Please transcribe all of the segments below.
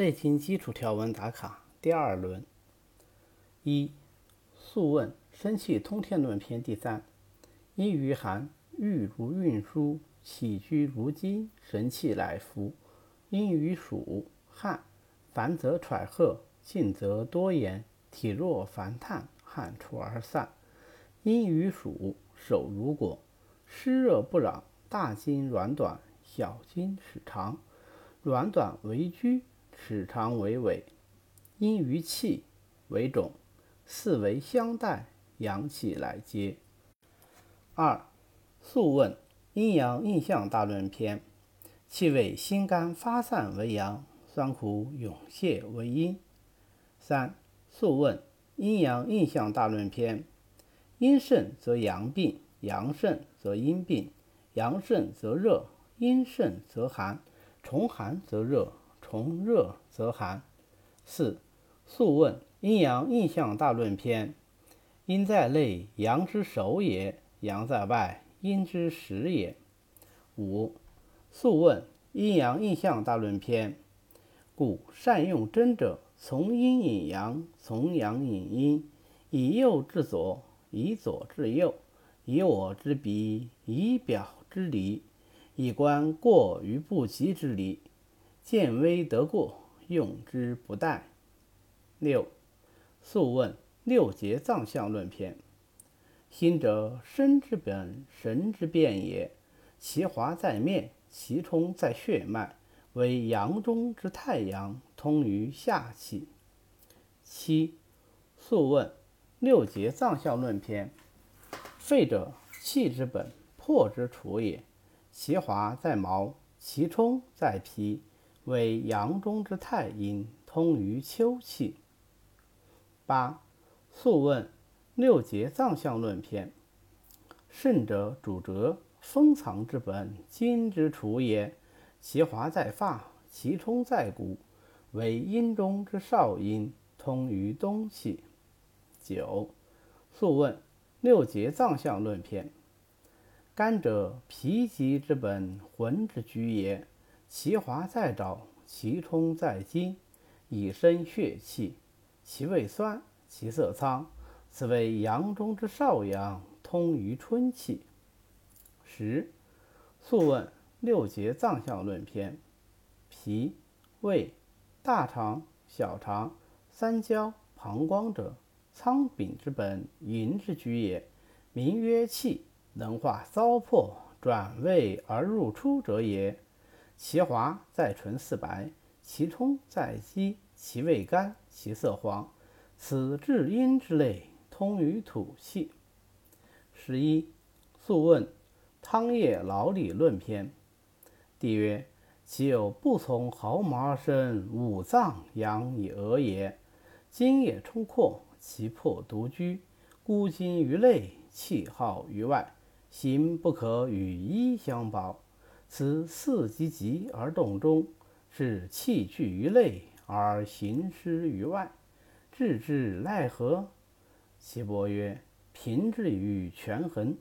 内经基础条文打卡第二轮。一《素问·生气通天论篇》第三：阴于寒，郁如运输，起居如金，神气乃服。阴于暑，汗，烦则喘喝，静则多言，体弱烦炭，汗出而散。阴于暑，手如裹，湿热不攘，大筋软短，小筋使长，软短为拘，始长为尾。阴于气，为肿，四维相待，阳气来接。二《素问·阴阳应象大论篇》：气味心肝发散为阳，酸苦涌泄为阴。三《素问·阴阳应象大论篇》。阴盛则阳病，阳盛则阴病；阳盛则热，阴盛则寒；重寒则热，从热则寒。四《素问·阴阳印象大论篇》：阴在内，阳之首也；阳在外，阴之始也。五《素问·阴阳印象大论篇》：故善用针者，从阴引阳，从阳引阴，以右至左。以左至右，以我之彼，以表之里，以观过于不及之理。见微得过，用之不殆。六，《素问·六节脏象论篇》：心者，身之本，神之变也。其华在面，其充在血脉，为阳中之太阳，通于下气。七，《素问》。六节脏象论篇：肺者，气之本，魄之处也。其华在毛，其充在皮，为阳中之太阴，通于秋气。八、素问六节脏象论篇：肾者，主折，封藏之本，金之处也。其华在发，其充在骨，为阴中之少阴，通于冬气。九，《素问·六节脏象论篇》：肝者，脾疾之本，魂之居也。其华在爪，其充在筋，以生血气。其味酸，其色苍，此为阳中之少阳，通于春气。十，《素问·六节脏象论篇》：脾、胃、大肠、小肠、三焦、膀胱者。仓禀之本，营之居也。名曰气，能化糟粕，转胃而入出者也。其华在唇似白，其充在肌，其味甘，其色黄。此至阴之类，通于土气。十一，《素问·汤液劳里论篇》。帝曰：其有不从毫毛而生五脏阳以额也。津液充阔。其魄独居，孤精于内，气耗于外，行不可与衣相保。此四积极而动中，是气聚于内而行失于外，治之奈何？岐伯曰：平治于权衡，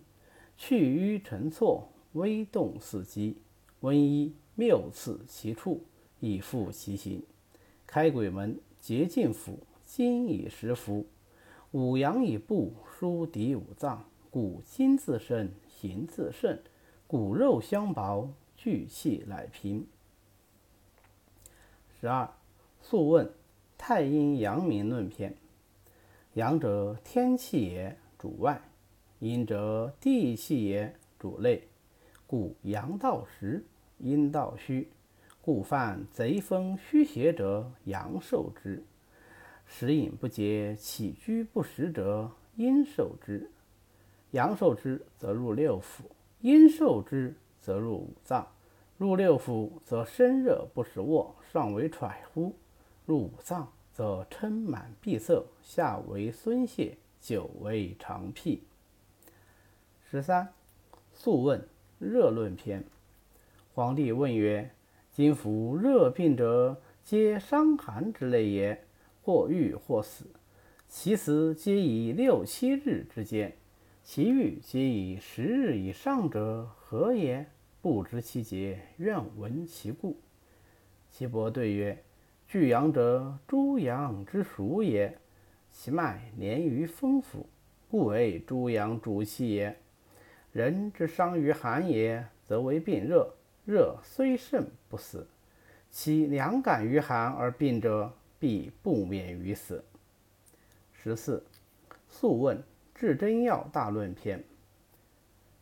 去瘀陈错，微动四积，温一谬刺其处，以复其形。开鬼门，结禁府。精以食服，五阳以布疏敌五脏，故精自生，形自盛，骨肉相薄，聚气乃平。十二，《素问·太阴阳明论篇》：阳者，天气也，主外；阴者，地气也，主内。故阳道实，阴道虚。故犯贼风虚邪者，阳受之。食饮不节，起居不食者，阴受之；阳受之，则入六腑；阴受之，则入五脏。入六腑，则身热不时卧，上为喘呼；入五脏，则撑满闭塞，下为孙泄，久为肠辟。十三，《素问·热论篇》。皇帝问曰：“今服热病者，皆伤寒之类也。”或愈或死，其死皆以六七日之间，其愈皆以十日以上者，何也？不知其节，愿闻其故。岐伯对曰：巨阳者，诸阳之属也。其脉连于风府，故为诸阳主气也。人之伤于寒也，则为病热。热虽甚不死，其凉感于寒而病者，必不免于死。十四，《素问·至真要大论篇》。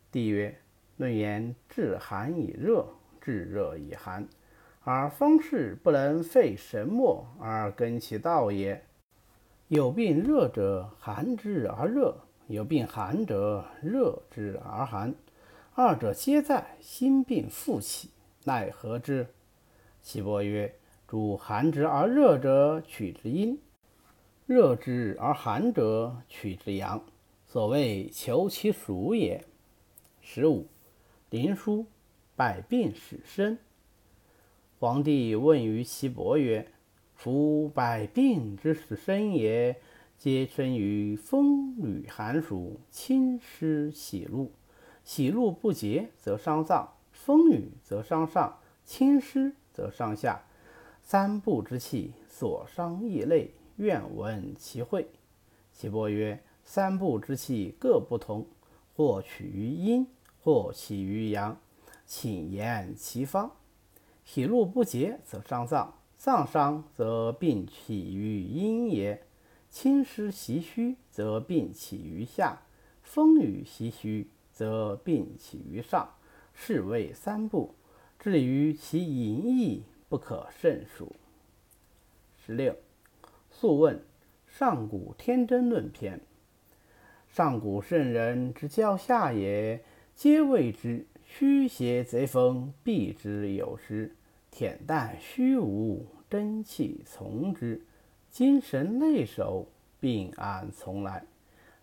帝曰：论言治寒以热，治热以寒，而方士不能废神墨而根其道也。有病热者，寒之而热；有病寒者，热之而寒。二者皆在心病复起，奈何之？岐伯曰：主寒之而热者，取之阴；热之而寒者，取之阳。所谓求其属也。十五，灵书，百病始生。皇帝问于岐伯曰：夫百病之始生也，皆生于风雨寒暑、侵湿喜怒。喜怒不节，则伤脏；风雨则伤上；侵湿则伤下。三部之气所伤异类，愿闻其会。岐伯曰：三部之气各不同，或取于阴，或起于阳，请言其方。喜怒不节，则伤脏；脏伤，则病起于阴也；侵湿袭虚，则病起于下；风雨袭虚。则病起于上，是谓三部。至于其淫逸，不可胜数。十六，《素问·上古天真论篇》。上古圣人之教下也，皆谓之虚邪贼风，避之有时；恬淡虚无，真气从之；精神内守，病安从来。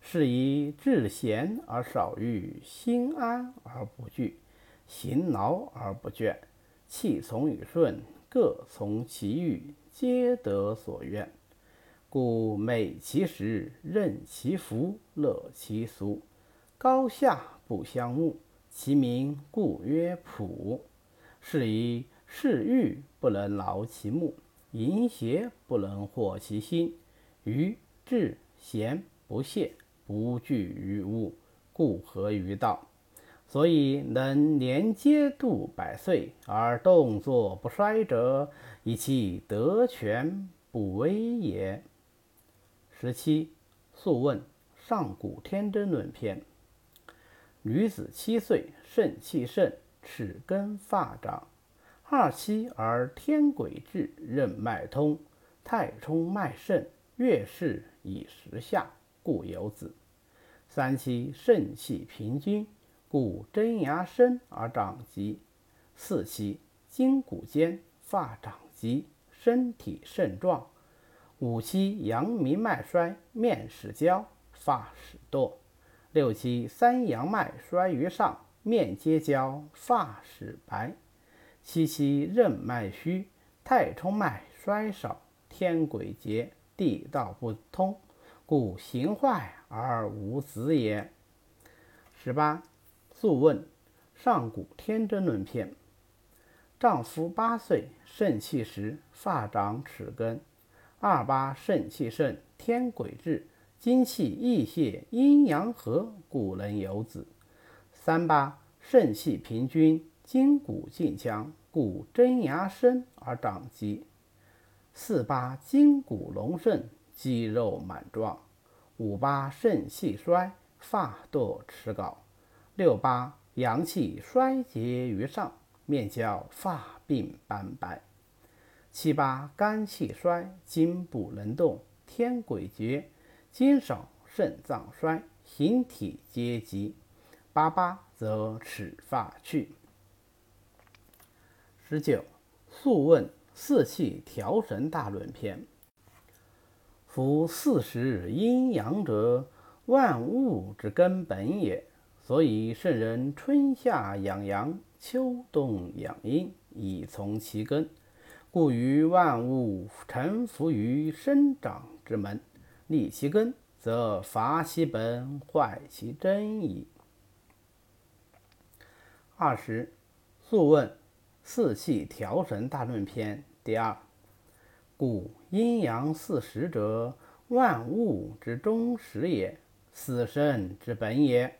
是以志闲而少欲，心安而不惧，行劳而不倦，气从与顺，各从其欲，皆得所愿。故美其食，任其福，乐其俗，高下不相慕，其名故曰朴。是以嗜欲不能劳其目，淫邪不能惑其心，愚智贤不懈。不惧于物，故合于道，所以能连接度百岁而动作不衰者，以其德全不危也。十七，《素问·上古天真论篇》。女子七岁，肾气盛，齿根发长；二七而天癸至，任脉通，太冲脉盛，月事以时下。故有子。三七肾气平均，故真牙生而长疾。四七筋骨坚，发长疾，身体盛壮。五七阳明脉衰，面始焦，发始堕。六七三阳脉衰于上，面皆焦，发始白。七七任脉虚，太冲脉衰少，天癸竭，地道不通。故形坏而无子也。十八，《素问·上古天真论篇》。丈夫八岁，肾气实，发长齿根；二八肾气盛，天癸至，精气溢泄，阴阳和，故能有子。三八肾气平均，筋骨劲强，故真牙生而长肌。四八筋骨隆盛。肌肉满壮，五八肾气衰，发堕齿槁；六八阳气衰竭于上，面焦发鬓斑白；七八肝气衰，筋不能动，天鬼绝，筋少，肾脏衰，形体皆疾；八八则齿发去。十九，《素问·四气调神大论篇》。夫四时阴阳者，万物之根本也。所以圣人春夏养阳，秋冬养阴，以从其根。故于万物臣服于生长之门，立其根，则伐其本，坏其真矣。二十，《素问·四气调神大论篇》第二。故阴阳四时者，万物之中始也，死生之本也。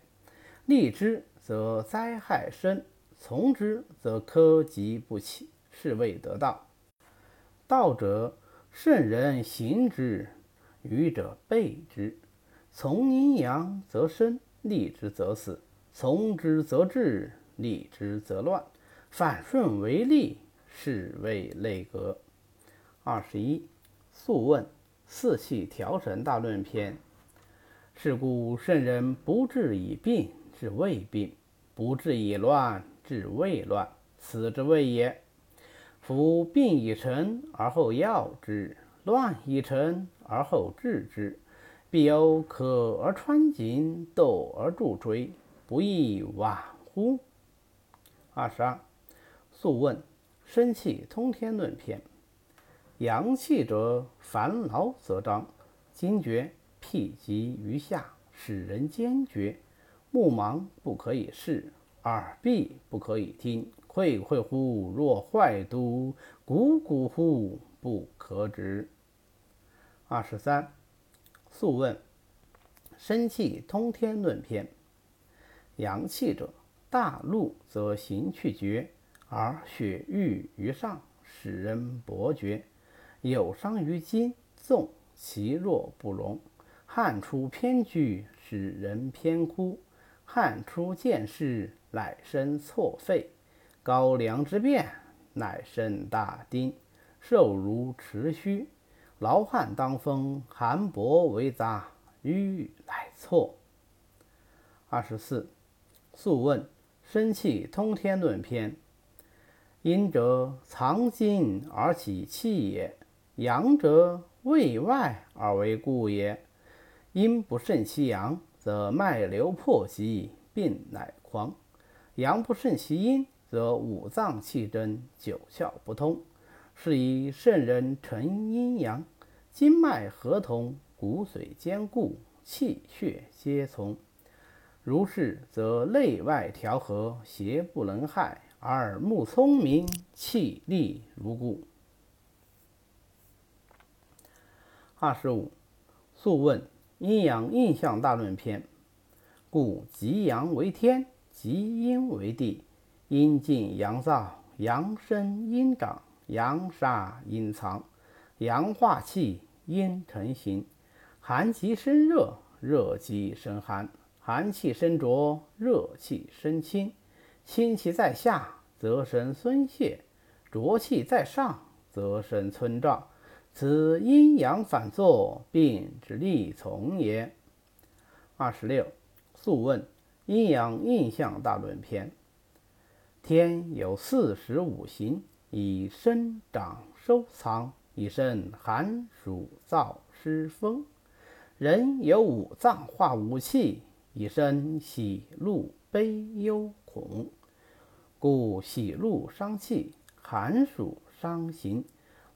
立之则灾害生，从之则科及不起，是谓得道。道者，圣人行之，愚者备之。从阴阳则生，立之则死；从之则治，立之则乱。反顺为利，是谓内阁。二十一，《素问·四气调神大论篇》：是故圣人不治已病，治未病；不治已乱，治未乱。此之谓也。夫病已成而后药之，乱已成而后治之，必有可而穿筋，斗而助锥，不亦晚乎？二十二，《素问·生气通天论篇》。阳气者，烦劳则张，惊厥，辟疾于下，使人坚决。目盲不可以视，耳闭不可以听。聩聩乎，若坏都；汩汩乎，不可止。二十三，《素问·生气通天论篇》。阳气者，大怒则行去绝，而血郁于上，使人勃厥。有伤于筋，纵其若不容；汗出偏居，使人偏枯；汗出见湿，乃生错肺；高粱之变，乃生大丁；瘦如持虚，劳汗当风，寒薄为杂，瘀乃错。二十四，《素问·生气通天论篇》：阴者，藏精而起气也。阳者卫外而为固也，阴不胜其阳，则脉流破疾，病乃狂；阳不胜其阴，则五脏气争，九窍不通。是以圣人成阴阳，经脉合同，骨髓坚固，气血皆从。如是，则内外调和，邪不能害，耳目聪明，气力如故。二十五，《素问·阴阳应象大论篇》：故极阳为天，极阴为地。阴静阳燥，阳生阴长，阳杀阴藏。阳化气，阴成形。寒极生热，热极生寒。寒气生浊，热气生清。清气在下，则生孙泄；浊气在上，则生村胀。此阴阳反作，病之利从也。二十六，《素问·阴阳印象大论篇》：天有四时五行，以生长收藏，以生寒暑燥湿风。人有五脏化五气，以生喜怒悲忧恐。故喜怒伤气，寒暑伤形。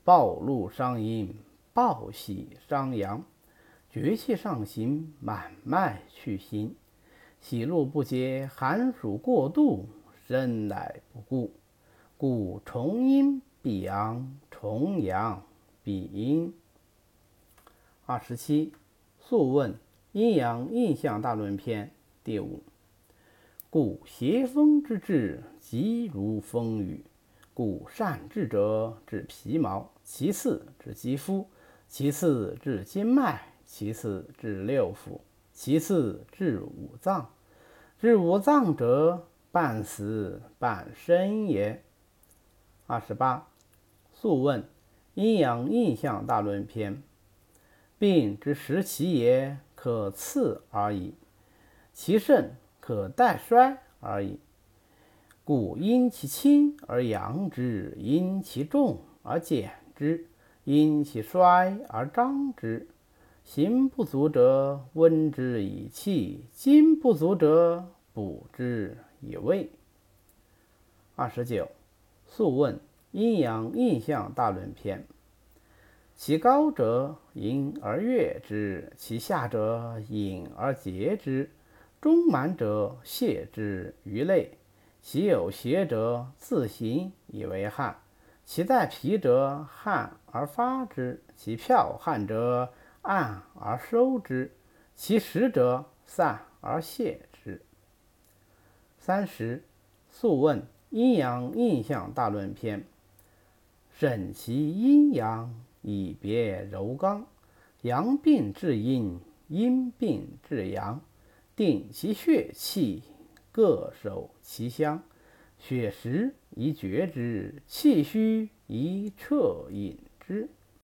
暴怒伤阴，暴喜伤阳，绝气上行，满脉去行。喜怒不节，寒暑过度，身乃不顾。故重阴必阳，重阳必阴。二十七，《素问·阴阳印象大论篇》第五。故邪风之至，急如风雨。故善治者治皮毛，其次治肌肤，其次治经脉，其次治六腑，其次治五脏。治五脏者，半死半生也。二十八，《素问·阴阳应象大论篇》：病之时其也，可刺而已；其盛，可待衰而已。故因其轻而扬之，因其重而减之，因其衰而张之。行不足者温之以气，精不足者补之以味。二十九，《素问·阴阳应象大论篇》：其高者隐而悦之，其下者隐而竭之，中满者泄之于内。其有邪者，自行以为汗；其在皮者，汗而发之；其票汗者，按而收之；其实者，散而泄。三十，《素问·阴阳应象大论篇》：审其阴阳，以别柔刚；阳病治阴，阴病治阳。定其血气，各守其乡。血实宜决之，气虚宜彻饮之。